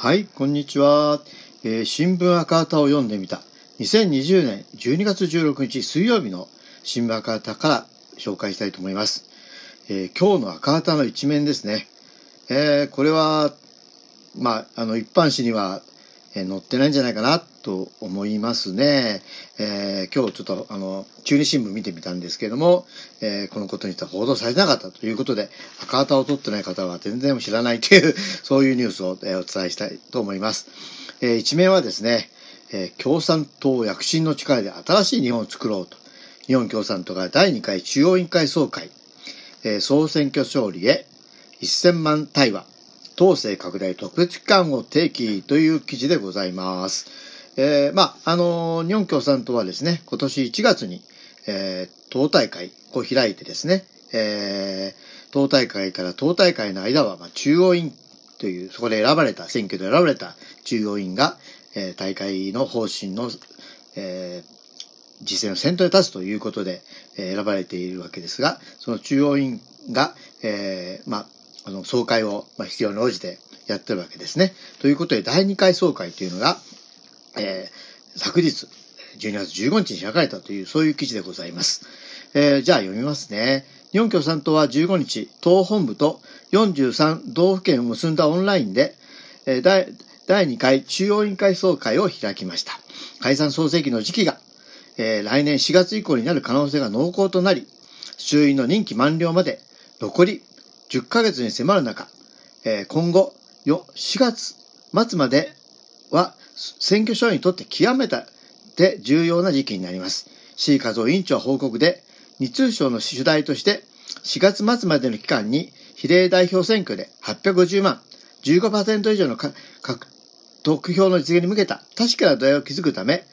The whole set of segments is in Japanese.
はい、こんにちは。えー新聞赤旗を読んでみた。2020年12月16日水曜日の新聞赤旗から紹介したいと思います。えー今日の赤旗の一面ですね。えーこれは、まあ、あの、一般紙には、えー載ってないんじゃないかなと思いますね。えー今日ちょっと、あの、中日新聞見てみたんですけれども、えーこのことについて報道されなかったということで、赤旗を取ってない方は全然知らないという、そういうニュースを、えお伝えしたいと思います。えー一面はですね、え共産党躍進の力で新しい日本を作ろうと、日本共産党が第2回中央委員会総会、え総選挙勝利へ1000万対話、統制拡大特別機関を提起という記事でございます。えーまあ、あの日本共産党はですね、今年1月に、えー党大会を開いてですね、えー党大会から党大会の間は、まあ、中央委員という、そこで選ばれた、選挙で選ばれた中央委員が、えー大会の方針の、えー実践の先頭に立つということで、えー選ばれているわけですが、その中央委員が、えーまあ、あの、総会を、まあ、必要に応じてやってるわけですね。ということで、第2回総会というのが、えー昨日、12月15日に開かれたという、そういう記事でございます。えーじゃあ読みますね。日本共産党は15日、党本部と43道府県を結んだオンラインで、えー第第2回中央委員会総会を開きました。解散総選挙の時期が、えー来年4月以降になる可能性が濃厚となり、衆院の任期満了まで残り10ヶ月に迫る中、え今後4月末までは選挙所にとって極めて重要な時期になります。C 和夫委員長報告で、二通省の主題として4月末までの期間に比例代表選挙で850万、15%以上の獲得票の実現に向けた確かな土台を築くため、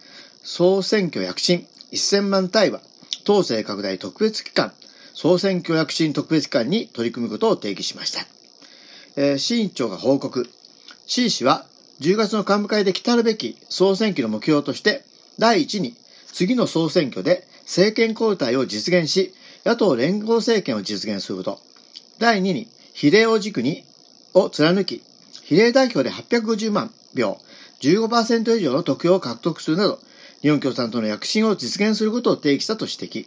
総選挙躍進1000万対話、統制拡大特別機関、総選挙躍進特別機関に取り組むことを提起しました。えー、市委員長が報告。C 氏は10月の幹部会で来たるべき総選挙の目標として、第一に次の総選挙で政権交代を実現し、野党連合政権を実現すること。第二に比例を軸に、を貫き、比例代表で850万票、15%以上の得票を獲得するなど、日本共産党の躍進を実現することを提起したと指摘。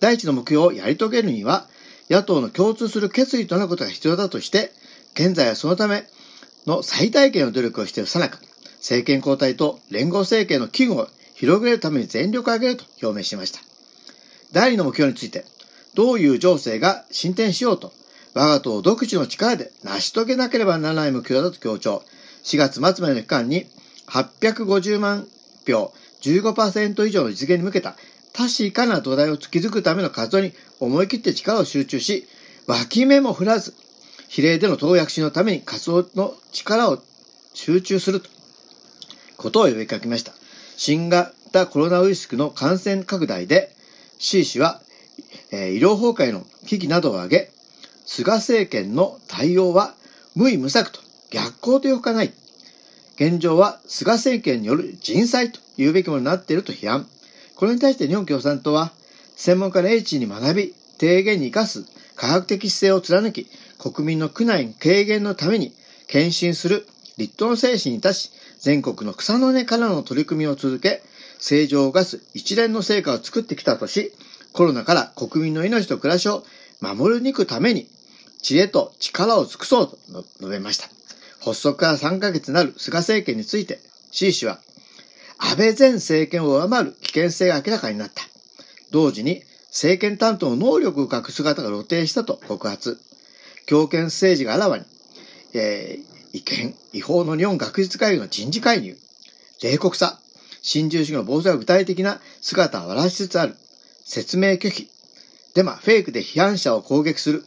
第一の目標をやり遂げるには、野党の共通する決意となることが必要だとして、現在はそのための最大限の努力をしているさなか、政権交代と連合政権の機運を広げるために全力を挙げると表明しました。第二の目標について、どういう情勢が進展しようと、我が党独自の力で成し遂げなければならない目標だと強調。4月末までの期間に850万票、15%以上の実現に向けた確かな土台を築くための活動に思い切って力を集中し、脇目も振らず、比例での党躍進のために活動の力を集中すると、ことを呼びかけました。新型コロナウイルスの感染拡大で、C 氏は、えー医療崩壊の危機などを挙げ、菅政権の対応は無為無策と逆行というほかない。現状は菅政権による人災と言うべきものになっていると批判。これに対して日本共産党は、専門家の英知に学び、提言に生かす科学的姿勢を貫き、国民の苦難軽減のために献身する立党の精神に立ち、全国の草の根からの取り組みを続け、正常をガス一連の成果を作ってきたとし、コロナから国民の命と暮らしを守り抜くために、知恵と力を尽くそうと述べました。発足から3ヶ月なる菅政権について、C 氏は、安倍前政権を上回る危険性が明らかになった。同時に、政権担当の能力を欠く姿が露呈したと告発。強権政治があらわに、えー違憲、違法の日本学術会議の人事介入、冷酷さ、新自由主義の暴走が具体的な姿を現しつつある、説明拒否、デマ、フェイクで批判者を攻撃する、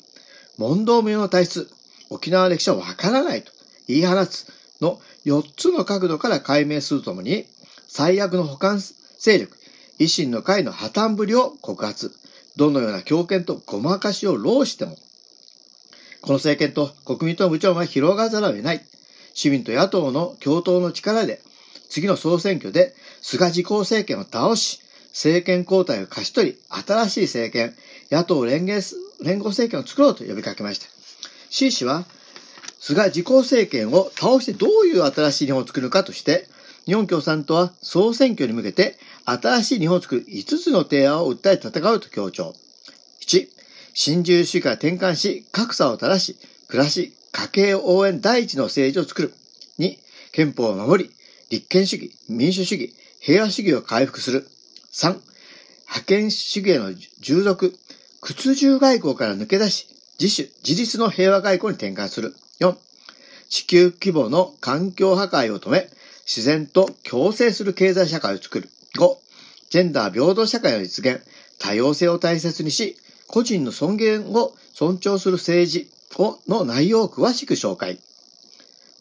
問答無用の体質、沖縄歴史はわからないと言い放つの4つの角度から解明するとともに、最悪の補完勢力、維新の会の破綻ぶりを告発。どのような強権とごまかしを浪しても、この政権と国民との部長は広がざるを得ない。市民と野党の共闘の力で、次の総選挙で菅自公政権を倒し、政権交代を勝ち取り、新しい政権、野党連合連合政権を作ろうと呼びかけました。C 氏は、菅自公政権を倒してどういう新しい日本を作るかとして、日本共産党は総選挙に向けて新しい日本を作る5つの提案を訴え戦うと強調。1、新自由主義から転換し、格差を正し、暮らし、家計応援第一の政治を作る。2、憲法を守り、立憲主義、民主主義、平和主義を回復する。3、覇権主義への従属、屈辱外交から抜け出し、自主、自立の平和外交に転換する。4、地球規模の環境破壊を止め、自然と共生する経済社会を作る。5、ジェンダー平等社会の実現、多様性を大切にし、個人の尊厳を尊重する政治をの内容を詳しく紹介。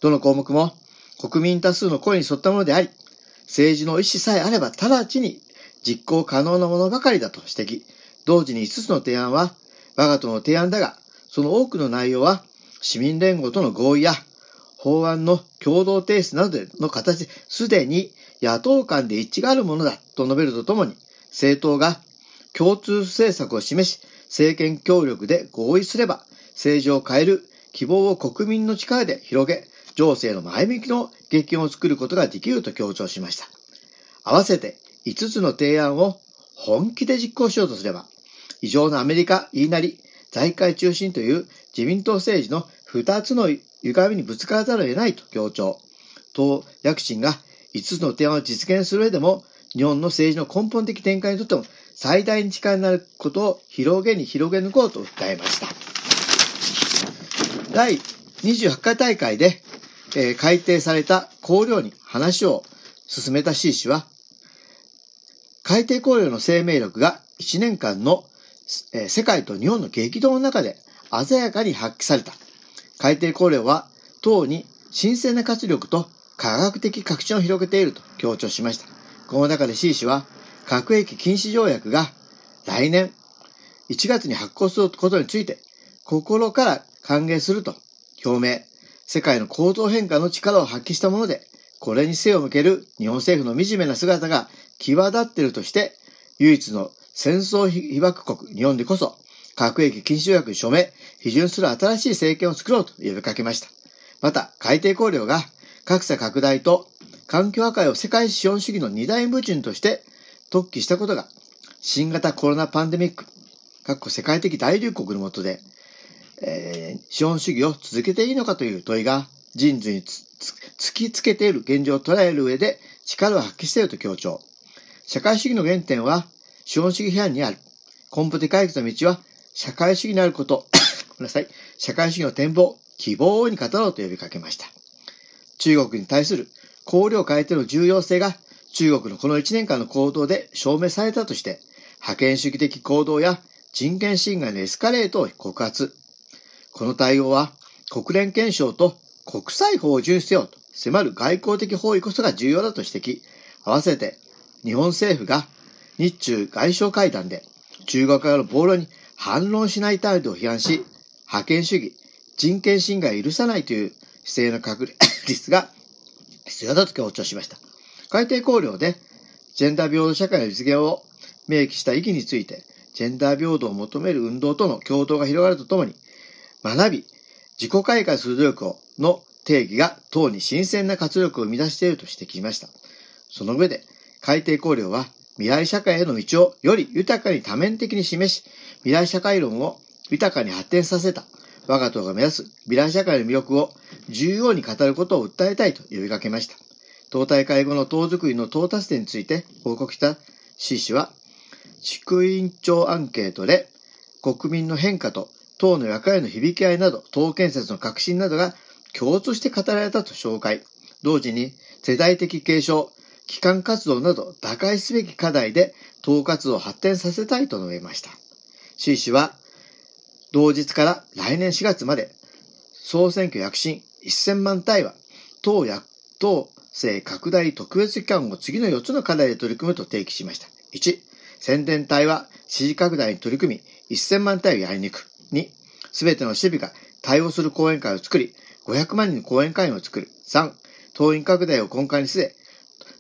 どの項目も国民多数の声に沿ったものであり、政治の意思さえあれば直ちに実行可能なものばかりだと指摘。同時に5つの提案は我が党の提案だが、その多くの内容は市民連合との合意や法案の共同提出などの形すでに野党間で一致があるものだと述べるとともに、政党が共通政策を示し、政権協力で合意すれば、政治を変える希望を国民の力で広げ、情勢の前向きの激変を作ることができると強調しました。合わせて5つの提案を本気で実行しようとすれば、異常なアメリカ言いなり、財界中心という自民党政治の2つの歪みにぶつからざるを得ないと強調。党躍進が5つの提案を実現する上でも、日本の政治の根本的展開にとっても最大に力になることを広げに広げ抜こうと訴えました。第28回大会で、えー、改定された綱領に話を進めた C 氏は、改定綱領の生命力が1年間の、えー、世界と日本の激動の中で鮮やかに発揮された。改定綱領は党に新鮮な活力と科学的確信を広げていると強調しました。この中で C 氏は、核兵器禁止条約が来年1月に発行することについて、心から歓迎すると表明、世界の構造変化の力を発揮したもので、これに背を向ける日本政府の惨めな姿が際立っているとして、唯一の戦争被爆国、日本でこそ、核兵器禁止条約に署名、批准する新しい政権を作ろうと呼びかけました。また、改定綱領が格差拡大と環境破壊を世界資本主義の二大矛盾として特記したことが、新型コロナパンデミック、各国世界的大流行のもとで、えー、資本主義を続けていいのかという問いが人類に突きつけている現状を捉える上で力を発揮していると強調。社会主義の原点は資本主義批判にある。根本的解決の道は社会主義になること、ごめんなさい。社会主義の展望、希望に語ろうと呼びかけました。中国に対する綱領変えての重要性が中国のこの1年間の行動で証明されたとして、覇権主義的行動や人権侵害のエスカレートを告発。この対応は国連憲章と国際法を遵守せよと迫る外交的包囲こそが重要だと指摘。合わせて日本政府が日中外相会談で中国側の暴論に反論しない態度を批判し、覇権主義、人権侵害を許さないという姿勢の確立 が必要だと強調しました。改定綱領で、ジェンダー平等社会の実現を明記した意義について、ジェンダー平等を求める運動との共闘が広がるとともに、学び、自己開花する努力をの定義が党に新鮮な活力を生み出していると指摘しました。その上で、改定綱領は未来社会への道をより豊かに多面的に示し、未来社会論を豊かに発展させた我が党が目指す未来社会の魅力を重要に語ることを訴えたいと呼びかけました。党大会後の党づくりの到達点について報告した C 氏は、地区委員長アンケートで国民の変化と党の役割の響き合いなど、党建設の革新などが共通して語られたと紹介。同時に世代的継承、機関活動など打開すべき課題で党活動を発展させたいと述べました。C 氏は、同日から来年4月まで、総選挙躍進1000万対話、党や党政拡大特別機関を次の4つの課題で取り組むと提起しました。1、宣伝対話、支持拡大に取り組み、1000万対をやりにく。2、すべての守備が対応する講演会を作り、500万人の講演会員を作る。3、党員拡大を根幹に据え、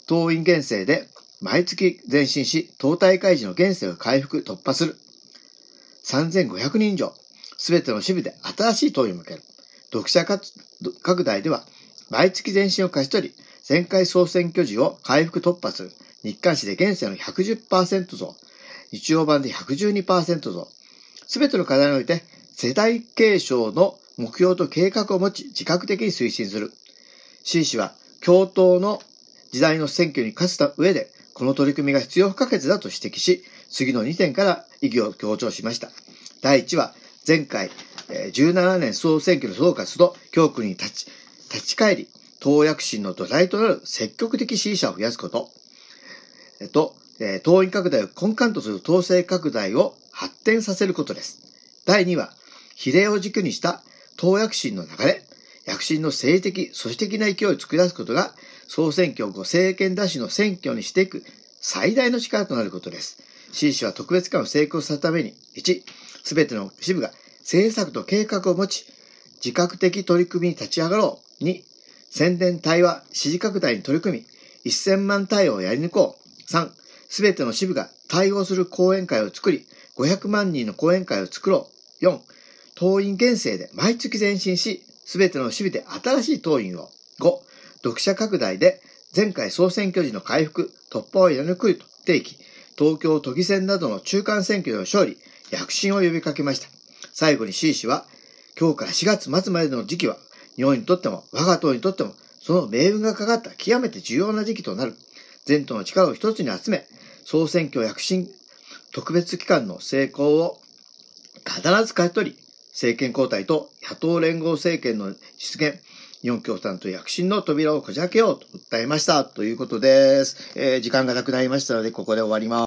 党員減政で毎月前進し、党大会時の減政を回復、突破する。3500人以上、すべての守備で新しい党に向ける。読者拡大では、毎月前進を勝ち取り、前回総選挙時を回復突破する。日刊紙で現世の110%増。日曜版で112%増。すべての課題において、世代継承の目標と計画を持ち、自覚的に推進する。C 氏は、共闘の時代の選挙に勝つた上で、この取り組みが必要不可欠だと指摘し、次の2点から意義を強調しました。第1は、前回、17年総選挙の総括と教訓に立ち、立ち返り、党躍進の土台となる積極的支持者を増やすこと。えっと、党員拡大を根幹とする統制拡大を発展させることです。第2は、比例を軸にした党躍進の流れ、躍進の政治的、組織的な勢いを作り出すことが、総選挙後政権奪取の選挙にしていく最大の力となることです。C 氏は特別感を成功させるために、1、すべての支部が政策と計画を持ち、自覚的取り組みに立ち上がろう。2、宣伝対話、支持拡大に取り組み、1000万対応をやり抜こう。3、すべての支部が対応する講演会を作り、500万人の講演会を作ろう。4、党員減成で毎月前進し、すべての支部で新しい党員を。5、読者拡大で前回総選挙時の回復、突破をやり抜くと提起、東京都議選などの中間選挙の勝利、躍進を呼びかけました。最後に C 氏は、今日から4月末までの時期は日本にとっても、我が党にとっても、その命運がかかった極めて重要な時期となる。全党の力を一つに集め、総選挙躍進特別機関の成功を必ず勝ち取り、政権交代と野党連合政権の実現、日本共産党躍進の扉をこじ開けようと訴えました。ということです。えー、時間がなくなりましたので、ここで終わります。